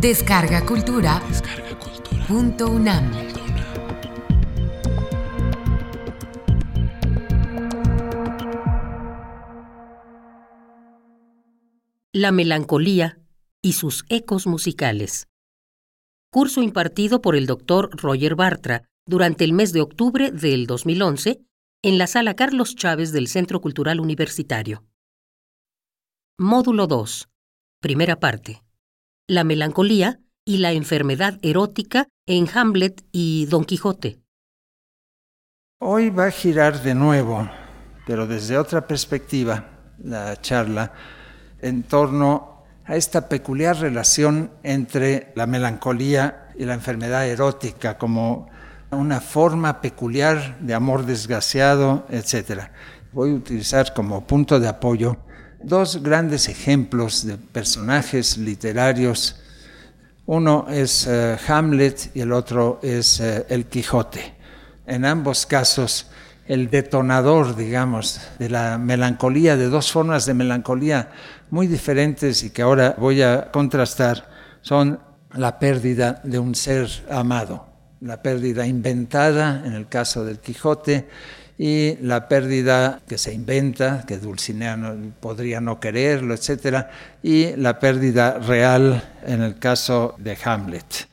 Descarga Cultura. Punto UNAM. La melancolía y sus ecos musicales. Curso impartido por el doctor Roger Bartra durante el mes de octubre del 2011 en la sala Carlos Chávez del Centro Cultural Universitario. Módulo 2. Primera parte. La melancolía y la enfermedad erótica en Hamlet y Don Quijote. Hoy va a girar de nuevo, pero desde otra perspectiva, la charla en torno a esta peculiar relación entre la melancolía y la enfermedad erótica como una forma peculiar de amor desgraciado, etc. Voy a utilizar como punto de apoyo dos grandes ejemplos de personajes literarios. Uno es eh, Hamlet y el otro es eh, El Quijote. En ambos casos, el detonador, digamos, de la melancolía, de dos formas de melancolía muy diferentes y que ahora voy a contrastar, son la pérdida de un ser amado, la pérdida inventada en el caso del Quijote y la pérdida que se inventa, que Dulcinea podría no quererlo, etc., y la pérdida real en el caso de Hamlet.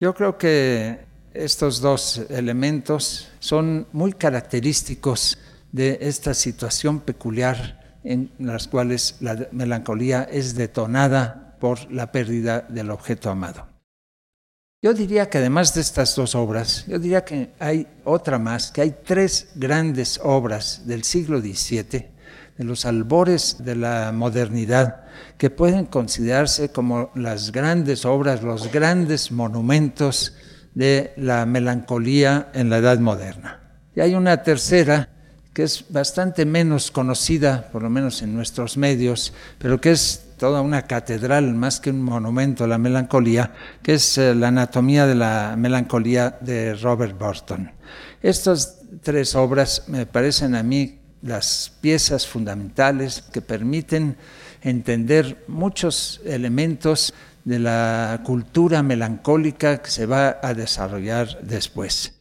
Yo creo que estos dos elementos son muy característicos de esta situación peculiar en las cuales la melancolía es detonada por la pérdida del objeto amado. Yo diría que además de estas dos obras, yo diría que hay otra más, que hay tres grandes obras del siglo XVII, de los albores de la modernidad, que pueden considerarse como las grandes obras, los grandes monumentos de la melancolía en la Edad Moderna. Y hay una tercera que es bastante menos conocida, por lo menos en nuestros medios, pero que es toda una catedral más que un monumento a la melancolía, que es eh, la anatomía de la melancolía de Robert Burton. Estas tres obras me parecen a mí las piezas fundamentales que permiten entender muchos elementos de la cultura melancólica que se va a desarrollar después.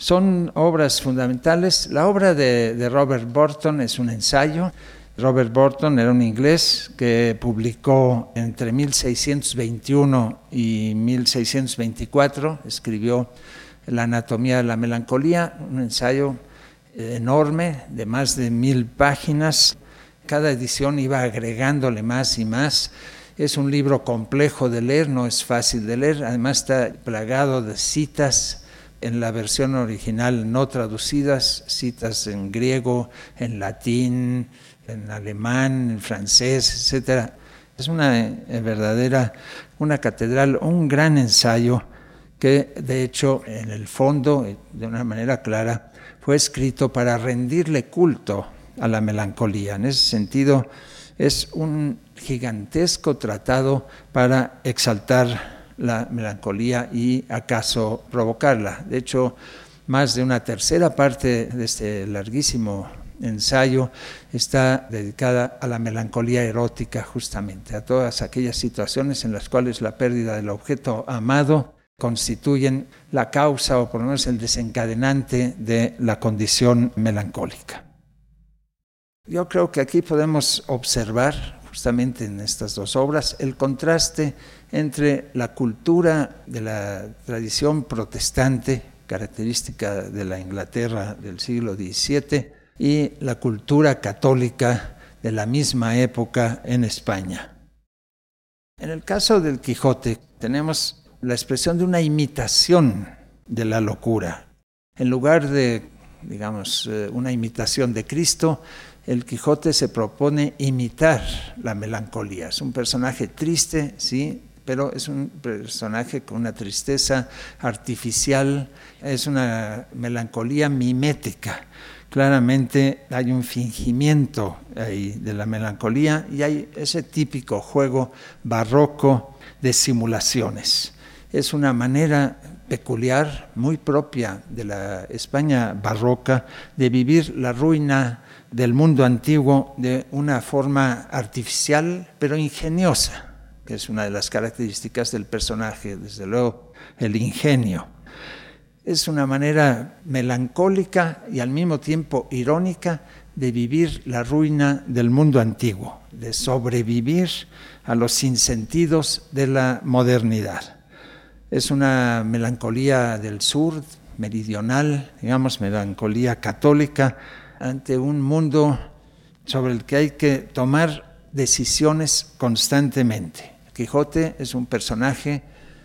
Son obras fundamentales. La obra de, Robert Burton es un ensayo Robert Burton era un inglés que publicó entre 1621 y 1624, escribió La anatomía de la melancolía, un ensayo enorme de más de mil páginas. Cada edición iba agregándole más y más. Es un libro complejo de leer, no es fácil de leer, además está plagado de citas en la versión original no traducidas, citas en griego, en latín, en alemán, en francés, etc. Es una eh, verdadera, una catedral, un gran ensayo que de hecho en el fondo, eh, de una manera clara, fue escrito para rendirle culto a la melancolía. En ese sentido, es un gigantesco tratado para exaltar la melancolía y acaso provocarla. De hecho, más de una tercera parte de este larguísimo ensayo está dedicada a la melancolía erótica justamente, a todas aquellas situaciones en las cuales la pérdida del objeto amado constituyen la causa o por lo menos el desencadenante de la condición melancólica. Yo creo que aquí podemos observar justamente en estas dos obras el contraste entre la cultura de la tradición protestante, característica de la Inglaterra del siglo XVII, y la cultura católica de la misma época en España. En el caso del Quijote tenemos la expresión de una imitación de la locura. En lugar de, digamos, eh, una imitación de Cristo, el Quijote se propone imitar la melancolía. Es un personaje triste, sí, pero es un personaje con una tristeza artificial, es una melancolía mimética claramente hay un fingimiento ahí de la melancolía y hay ese típico juego barroco de simulaciones. Es una manera peculiar, muy propia de la España barroca, de vivir la ruina del mundo antiguo de una forma artificial pero ingeniosa que es una de las características del personaje, desde luego el ingenio. Es una manera melancólica y al mismo tiempo irónica de vivir la ruina del mundo antiguo, de sobrevivir a los sinsentidos de la modernidad. Es una melancolía del sur, meridional, digamos, melancolía católica, ante un mundo sobre el que hay que tomar decisiones constantemente. Quijote es un personaje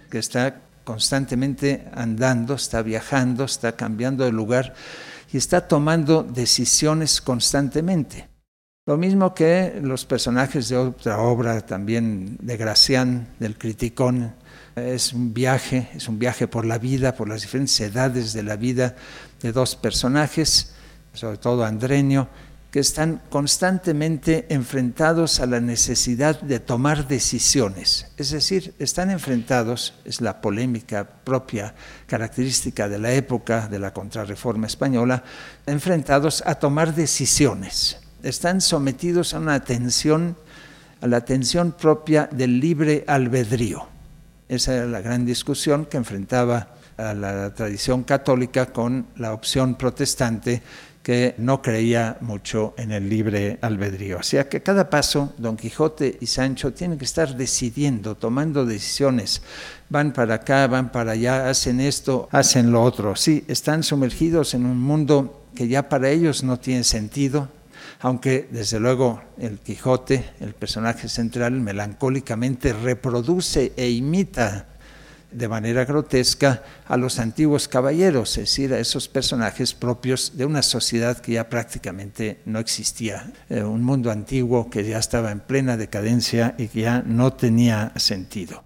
que está constantemente andando, está viajando, está cambiando de lugar y está tomando decisiones constantemente. Lo mismo que los personajes de otra obra también de Gracián, del Criticón, es un viaje, es un viaje por la vida, por las diferentes edades de la vida de dos personajes, sobre todo Andrenio, que están constantemente enfrentados a la necesidad de tomar decisiones. Es decir, están enfrentados, es la polémica propia característica de la época de la contrarreforma española, enfrentados a tomar decisiones. Están sometidos a una tensión, a la tensión propia del libre albedrío. Esa era la gran discusión que enfrentaba a la tradición católica con la opción protestante que no creía mucho en el libre albedrío. O sea que cada paso, Don Quijote y Sancho tienen que estar decidiendo, tomando decisiones. Van para acá, van para allá, hacen esto, hacen lo otro. Sí, están sumergidos en un mundo que ya para ellos no tiene sentido, aunque desde luego el Quijote, el personaje central, melancólicamente reproduce e imita de manera grotesca a los antiguos caballeros, es decir, a esos personajes propios de una sociedad que ya prácticamente no existía, eh, un mundo antiguo que ya estaba en plena decadencia y que ya no tenía sentido.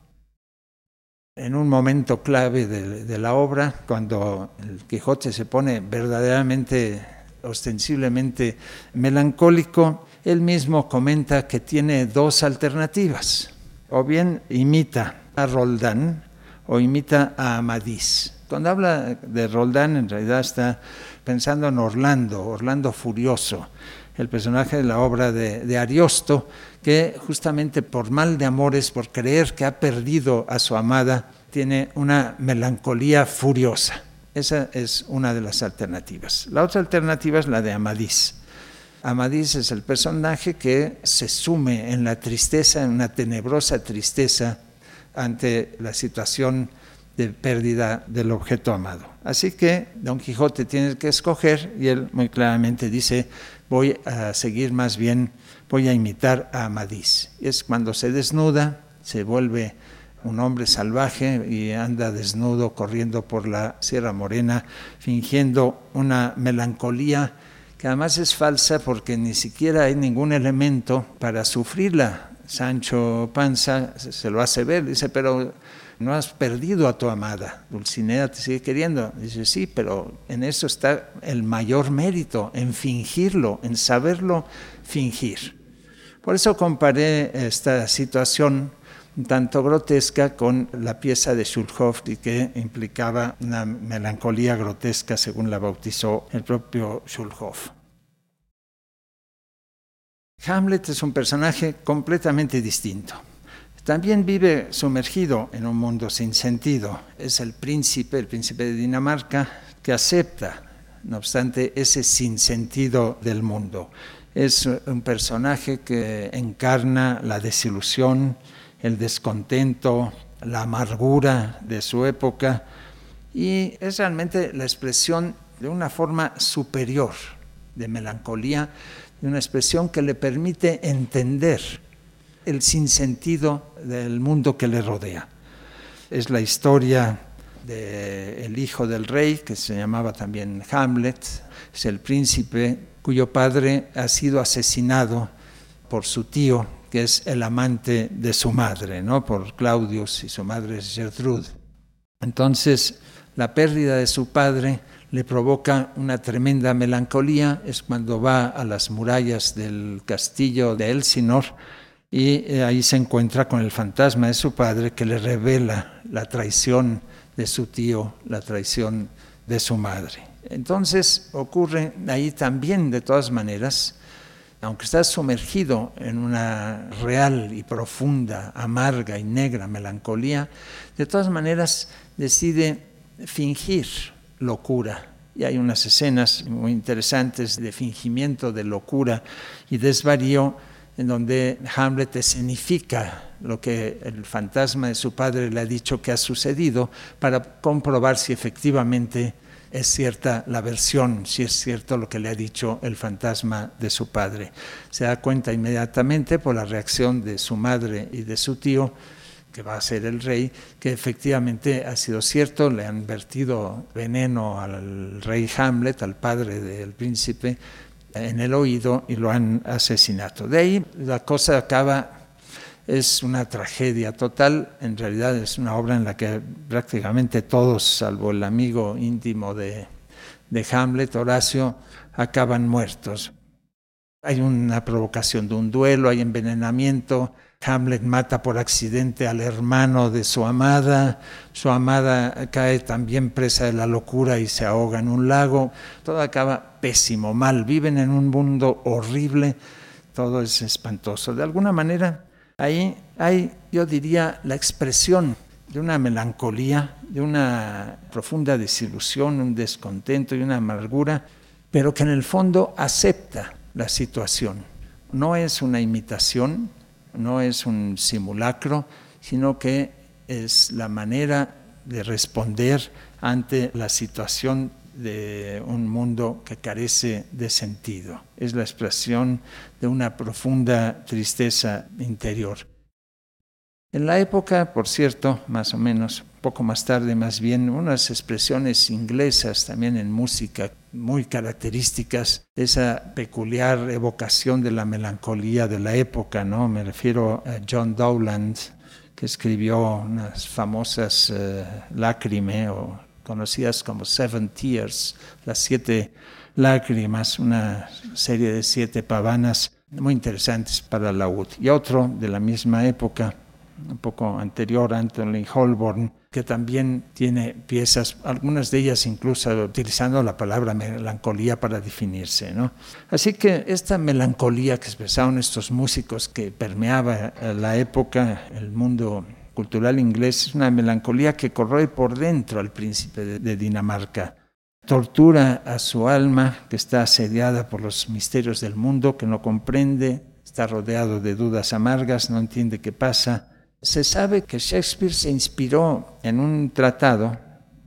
En un momento clave de, de la obra, cuando el Quijote se pone verdaderamente, ostensiblemente melancólico, él mismo comenta que tiene dos alternativas. O bien imita a Roldán, o imita a Amadís. Cuando habla de Roldán, en realidad está pensando en Orlando, Orlando Furioso, el personaje de la obra de, Ariosto, que justamente por mal de amores, por creer que ha perdido a su amada, tiene una melancolía furiosa. Esa es una de las alternativas. La otra alternativa es la de Amadís. Amadís es el personaje que se sume en la tristeza, en una tenebrosa tristeza ante la situación de pérdida del objeto amado. Así que Don Quijote tiene que escoger y él muy claramente dice, voy a seguir más bien, voy a imitar a Amadís. Y es cuando se desnuda, se vuelve un hombre salvaje y anda desnudo corriendo por la Sierra Morena, fingiendo una melancolía que además es falsa porque ni siquiera hay ningún elemento para sufrirla. Sancho Panza se lo hace ver, dice, pero no has perdido a tu amada, Dulcinea te sigue queriendo. Dice, sí, pero en eso está el mayor mérito, en fingirlo, en saberlo fingir. Por eso comparé esta situación tanto grotesca con la pieza de Schulhoff y que implicaba una melancolía grotesca según la bautizó el propio Schulhoff. Hamlet es un personaje completamente distinto. También vive sumergido en un mundo sin sentido. Es el príncipe, el príncipe de Dinamarca, que acepta, no obstante, ese sinsentido del mundo. Es un personaje que encarna la desilusión, el descontento, la amargura de su época y es realmente la expresión de una forma superior de melancolía de una expresión que le permite entender el sinsentido del mundo que le rodea. Es la historia del hijo del rey, que se llamaba también Hamlet, es el príncipe cuyo padre ha sido asesinado por su tío, que es el amante de su madre, ¿no? por Claudius y su madre es Gertrude. Entonces, la pérdida de su padre le provoca una tremenda melancolía, es cuando va a las murallas del castillo de Elsinor y eh, ahí se encuentra con el fantasma de su padre que le revela la traición de su tío, la traición de su madre. Entonces ocurre ahí también, de todas maneras, aunque está sumergido en una real y profunda, amarga y negra melancolía, de todas maneras decide fingir locura. Y hay unas escenas muy interesantes de fingimiento de locura y desvarío en donde Hamlet escenifica lo que el fantasma de su padre le ha dicho que ha sucedido para comprobar si efectivamente es cierta la versión, si es cierto lo que le ha dicho el fantasma de su padre. Se da cuenta inmediatamente por la reacción de su madre y de su tío, que va a ser el rey, que efectivamente ha sido cierto, le han vertido veneno al rey Hamlet, al padre del príncipe, en el oído y lo han asesinado. De ahí la cosa acaba es una tragedia total, en realidad es una obra en la que prácticamente todos, salvo el amigo íntimo de, de Hamlet, Horacio, acaban muertos. Hay una provocación de un duelo, hay envenenamiento, Hamlet mata por accidente al hermano de su amada, su amada cae también presa de la locura y se ahoga en un lago, todo acaba pésimo, mal, viven en un mundo horrible, todo es espantoso. De alguna manera, Ahí hay, yo diría, la expresión de una melancolía, de una profunda desilusión, un descontento y una amargura, pero que en el fondo acepta la situación. No es una imitación, no es un simulacro, sino que es la manera de responder ante la situación de un mundo que carece de sentido. Es la expresión de una profunda tristeza interior. En la época, por cierto, más o menos, poco más tarde más bien, unas expresiones inglesas también en música muy características, esa peculiar evocación de la melancolía de la época, ¿no? Me refiero a John Dowland, que escribió unas famosas uh, lágrimas o conocidas como Seven Tears, las siete lágrimas, una serie de siete pavanas muy interesantes para la laúd. Y otro de la misma época, un poco anterior, Anthony Holborn, que también tiene piezas, algunas de ellas incluso utilizando la palabra melancolía para definirse. ¿no? Así que esta melancolía que expresaron estos músicos que permeaba la época, el mundo cultural inglés es una melancolía que corroe por dentro al príncipe de, Dinamarca. Tortura a su alma que está asediada por los misterios del mundo, que no comprende, está rodeado de dudas amargas, no entiende qué pasa. Se sabe que Shakespeare se inspiró en un tratado,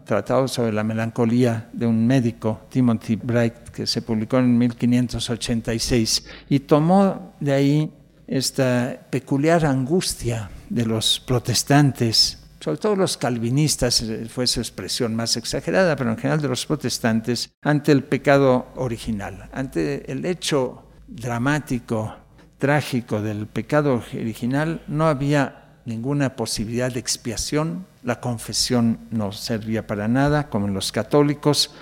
tratado sobre la melancolía de un médico, Timothy Bright, que se publicó en 1586, y tomó de ahí esta peculiar angustia de los protestantes, sobre todo los calvinistas, eh, fue su expresión más exagerada, pero en general de los protestantes, ante el pecado original, ante el hecho dramático, trágico del pecado original, no había ninguna posibilidad de expiación, la confesión no servía para nada, como en los católicos,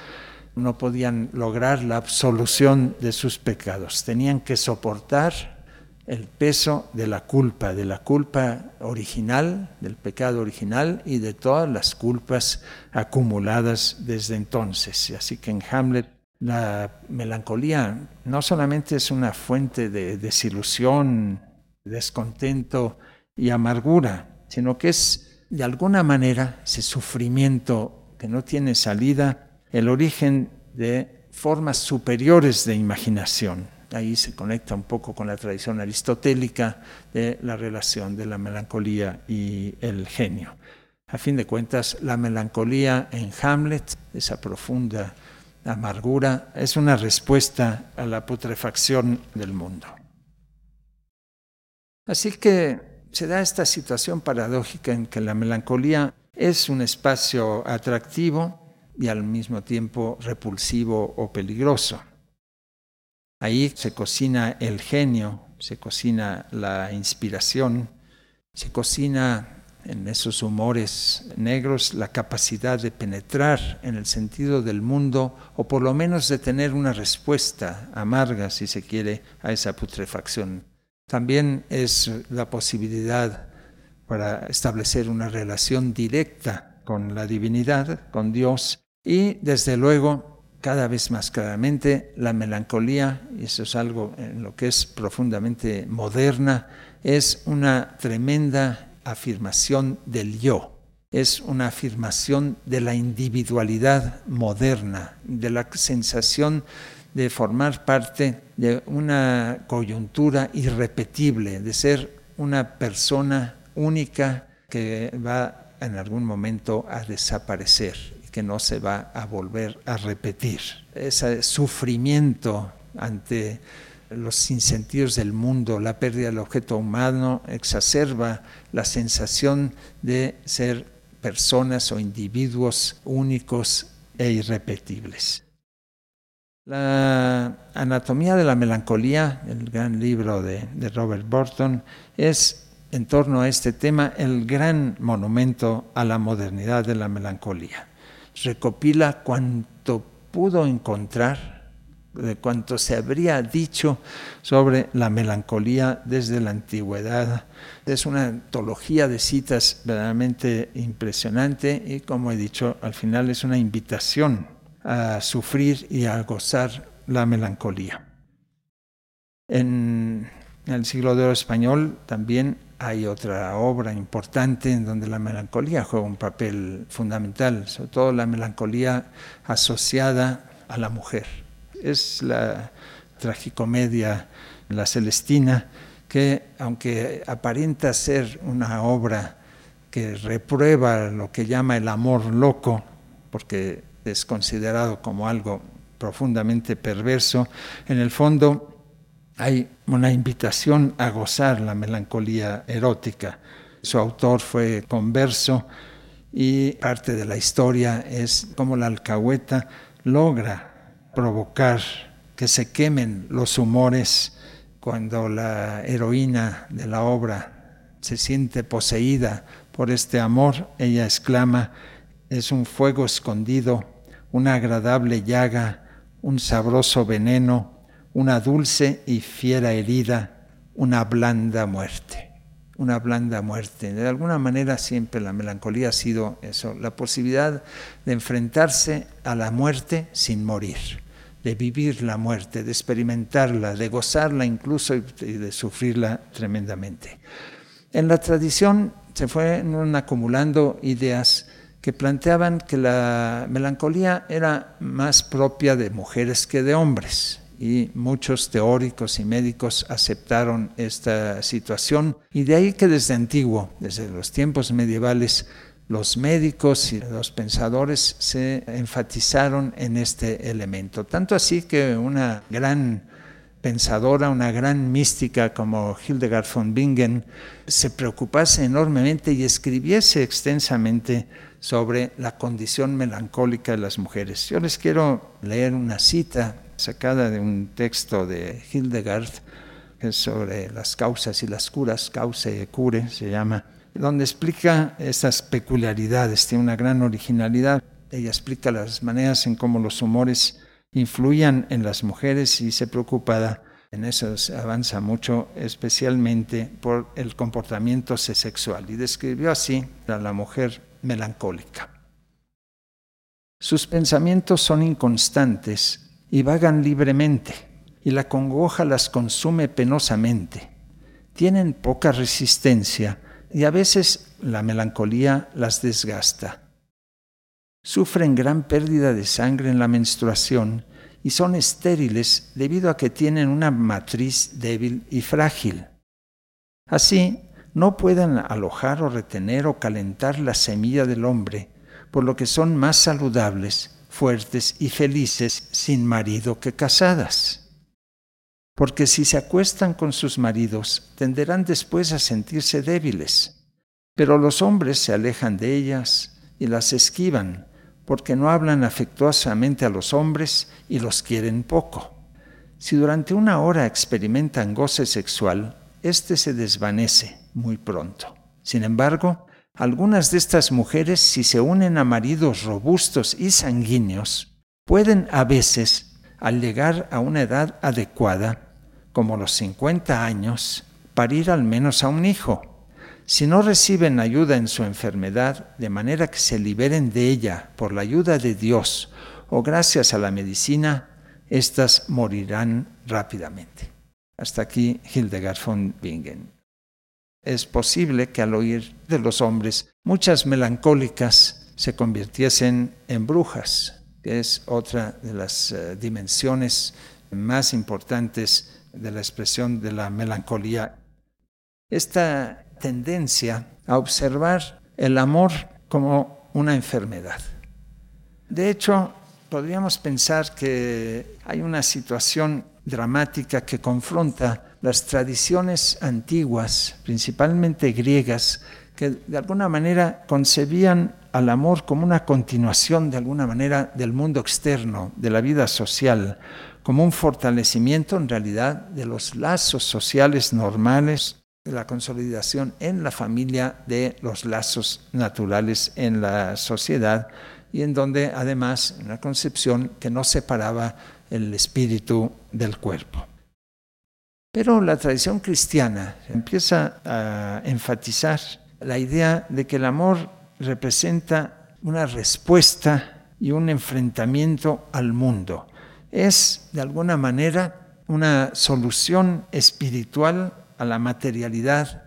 no podían lograr la absolución de sus pecados, tenían que soportar el peso de la culpa, de la culpa original, del pecado original y de todas las culpas acumuladas desde entonces. Así que en Hamlet la melancolía no solamente es una fuente de desilusión, descontento y amargura, sino que es de alguna manera ese sufrimiento que no tiene salida, el origen de formas superiores de imaginación ahí se conecta un poco con la tradición aristotélica de la relación de la melancolía y el genio. A fin de cuentas, la melancolía en Hamlet, esa profunda amargura, es una respuesta a la putrefacción del mundo. Así que se da esta situación paradójica en que la melancolía es un espacio atractivo y al mismo tiempo repulsivo o peligroso. Ahí se cocina el genio, se cocina la inspiración, se cocina en esos humores negros la capacidad de penetrar en el sentido del mundo o por lo menos de tener una respuesta amarga, si se quiere, a esa putrefacción. También es la posibilidad para establecer una relación directa con la divinidad, con Dios, y desde luego cada vez más claramente la melancolía, y eso es algo en lo que es profundamente moderna, es una tremenda afirmación del yo, es una afirmación de la individualidad moderna, de la sensación de formar parte de una coyuntura irrepetible, de ser una persona única que va en algún momento a desaparecer y que no se va a volver a repetir. Ese sufrimiento ante los sinsentidos del mundo, la pérdida del objeto humano exacerba la sensación de ser personas o individuos únicos e irrepetibles. La anatomía de la melancolía, el gran libro de, Robert Burton, es en torno a este tema el gran monumento a la modernidad de la melancolía. Recopila cuanto pudo encontrar de cuanto se habría dicho sobre la melancolía desde la antigüedad. Es una antología de citas verdaderamente impresionante y como he dicho, al final es una invitación a sufrir y a gozar la melancolía. En el siglo de oro español también hay otra obra importante en donde la melancolía juega un papel fundamental, sobre todo la melancolía asociada a la mujer es la tragicomedia La Celestina, que aunque aparenta ser una obra que reprueba lo que llama el amor loco, porque es considerado como algo profundamente perverso, en el fondo hay una invitación a gozar la melancolía erótica. Su autor fue converso y parte de la historia es cómo la alcahueta logra provocar que se quemen los humores cuando la heroína de la obra se siente poseída por este amor, ella exclama, es un fuego escondido, una agradable llaga, un sabroso veneno, una dulce y fiera herida, una blanda muerte una blanda muerte. De alguna manera siempre la melancolía ha sido eso, la posibilidad de enfrentarse a la muerte sin morir, de vivir la muerte, de experimentarla, de gozarla incluso y de sufrirla tremendamente. En la tradición se fueron acumulando ideas que planteaban que la melancolía era más propia de mujeres que de hombres y muchos teóricos y médicos aceptaron esta situación y de ahí que desde antiguo, desde los tiempos medievales, los médicos y los pensadores se enfatizaron en este elemento. Tanto así que una gran pensadora, una gran mística como Hildegard von Bingen se preocupase enormemente y escribiese extensamente sobre la condición melancólica de las mujeres. Yo les quiero leer una cita sacada de un texto de Hildegard, que es sobre las causas y las curas, causa y cure se llama, donde explica esas peculiaridades, tiene una gran originalidad. Ella explica las maneras en cómo los humores influían en las mujeres y se preocupa en eso avanza mucho, especialmente por el comportamiento sexual. Y describió así a la mujer melancólica. Sus pensamientos son inconstantes y vagan libremente, y la congoja las consume penosamente. Tienen poca resistencia y a veces la melancolía las desgasta. Sufren gran pérdida de sangre en la menstruación y son estériles debido a que tienen una matriz débil y frágil. Así, no pueden alojar o retener o calentar la semilla del hombre, por lo que son más saludables fuertes y felices sin marido que casadas. Porque si se acuestan con sus maridos, tenderán después a sentirse débiles. Pero los hombres se alejan de ellas y las esquivan, porque no hablan afectuosamente a los hombres y los quieren poco. Si durante una hora experimentan goce sexual, éste se desvanece muy pronto. Sin embargo, algunas de estas mujeres, si se unen a maridos robustos y sanguíneos, pueden a veces, al llegar a una edad adecuada, como los 50 años, parir al menos a un hijo. Si no reciben ayuda en su enfermedad, de manera que se liberen de ella por la ayuda de Dios, o gracias a la medicina, éstas morirán rápidamente. Hasta aquí Hildegard von Bingen. Es posible que al oír de los hombres, muchas melancólicas se convirtiesen en brujas, que es otra de las eh, dimensiones más importantes de la expresión de la melancolía. Esta tendencia a observar el amor como una enfermedad. De hecho, podríamos pensar que hay una situación dramática que confronta las tradiciones antiguas, principalmente griegas, que de alguna manera concebían al amor como una continuación de alguna manera del mundo externo, de la vida social, como un fortalecimiento en realidad de los lazos sociales normales, de la consolidación en la familia de los lazos naturales en la sociedad y en donde además una concepción que no separaba el espíritu del cuerpo. Pero la tradición cristiana empieza a enfatizar la idea de que el amor representa una respuesta y un enfrentamiento al mundo. Es, de alguna manera, una solución espiritual a la materialidad,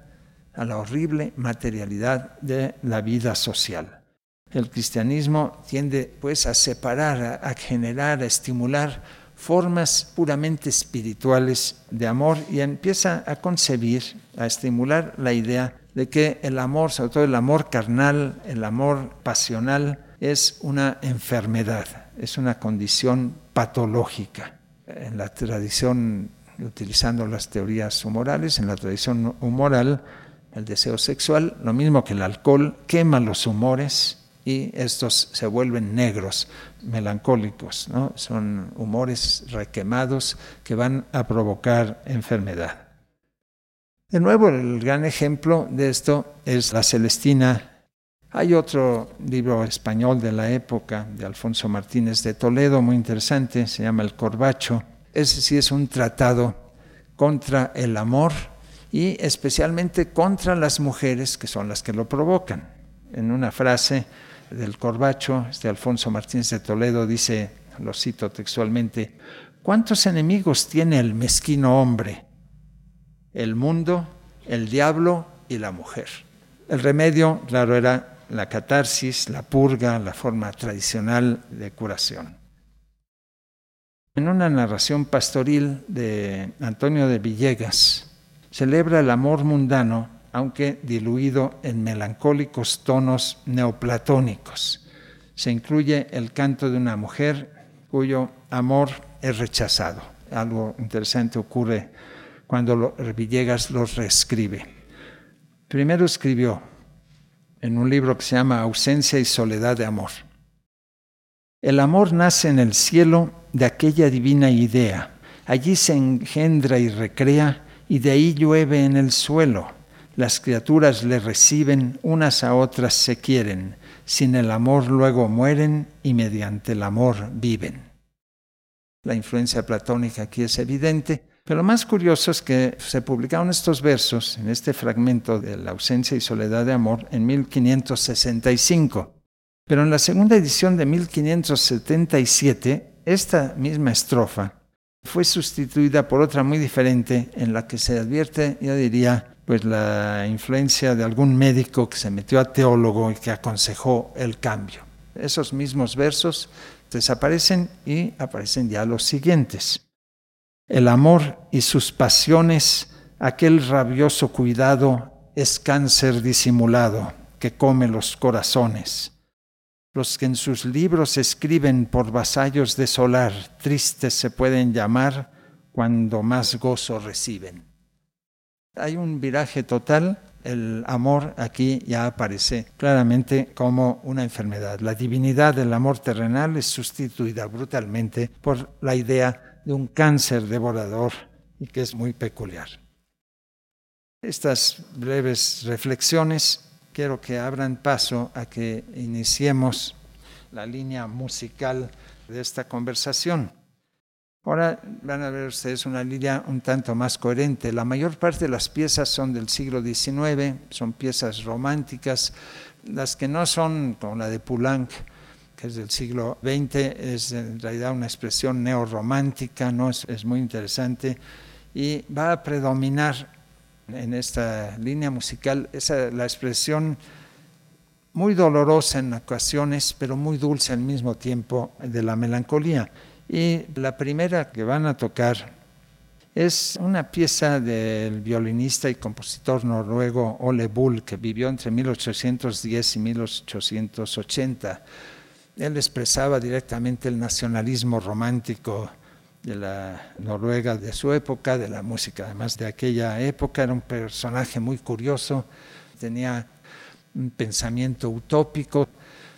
a la horrible materialidad de la vida social. El cristianismo tiende pues a separar, a, generar, a estimular formas puramente espirituales de amor y empieza a concebir, a estimular la idea de que el amor, sobre todo el amor carnal, el amor pasional, es una enfermedad, es una condición patológica. En la tradición, utilizando las teorías humorales, en la tradición humoral, el deseo sexual, lo mismo que el alcohol, quema los humores, y estos se vuelven negros, melancólicos, ¿no? son humores requemados que van a provocar enfermedad. De nuevo, el gran ejemplo de esto es la Celestina. Hay otro libro español de la época de Alfonso Martínez de Toledo, muy interesante, se llama El Corbacho. Ese sí es un tratado contra el amor y especialmente contra las mujeres que son las que lo provocan. En una frase, del Corbacho, este Alfonso Martínez de Toledo dice, lo cito textualmente, ¿cuántos enemigos tiene el mezquino hombre? El mundo, el diablo y la mujer. El remedio, claro, era la catarsis, la purga, la forma tradicional de curación. En una narración pastoril de Antonio de Villegas, celebra el amor mundano aunque diluido en melancólicos tonos neoplatónicos. Se incluye el canto de una mujer cuyo amor es rechazado. Algo interesante ocurre cuando Villegas los reescribe. Primero escribió en un libro que se llama Ausencia y Soledad de Amor. El amor nace en el cielo de aquella divina idea. Allí se engendra y recrea y de ahí llueve en el suelo las criaturas le reciben, unas a otras se quieren, sin el amor luego mueren y mediante el amor viven. La influencia platónica aquí es evidente, pero lo más curioso es que se publicaron estos versos en este fragmento de La ausencia y soledad de amor en 1565. Pero en la segunda edición de 1577, esta misma estrofa fue sustituida por otra muy diferente en la que se advierte, yo diría, pues la influencia de algún médico que se metió a teólogo y que aconsejó el cambio. Esos mismos versos desaparecen y aparecen ya los siguientes. El amor y sus pasiones, aquel rabioso cuidado, es cáncer disimulado que come los corazones. Los que en sus libros escriben por vasallos de solar, tristes se pueden llamar cuando más gozo reciben. Hay un viraje total, el amor aquí ya aparece claramente como una enfermedad. La divinidad del amor terrenal es sustituida brutalmente por la idea de un cáncer devorador y que es muy peculiar. Estas breves reflexiones quiero que abran paso a que iniciemos la línea musical de esta conversación. Ahora van a ver ustedes una línea un tanto más coherente. La mayor parte de las piezas son del siglo XIX, son piezas románticas. Las que no son, como la de Poulenc, que es del siglo XX, es en realidad una expresión neorromántica, ¿no? es, es muy interesante y va a predominar en esta línea musical esa, la expresión muy dolorosa en ocasiones, pero muy dulce al mismo tiempo de la melancolía. Y la primera que van a tocar es una pieza del violinista y compositor noruego Ole Bull, que vivió entre 1810 y 1880. Él expresaba directamente el nacionalismo romántico de la Noruega de su época, de la música además de aquella época. Era un personaje muy curioso, tenía un pensamiento utópico.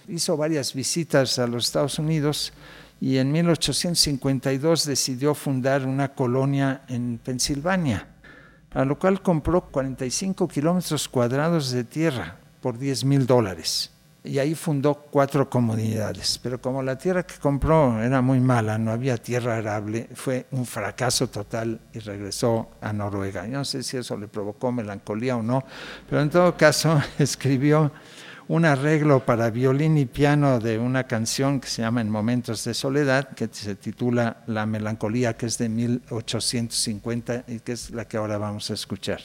Hizo varias visitas a los Estados Unidos y en 1852 decidió fundar una colonia en Pensilvania, a lo cual compró 45 kilómetros cuadrados de tierra por 10 mil dólares. Y ahí fundó cuatro comunidades. Pero como la tierra que compró era muy mala, no había tierra arable, fue un fracaso total y regresó a Noruega. Yo no sé si eso le provocó melancolía o no, pero en todo caso escribió un arreglo para violín y piano de una canción que se llama En Momentos de Soledad, que se titula La Melancolía, que es de 1850 y que es la que ahora vamos a escuchar.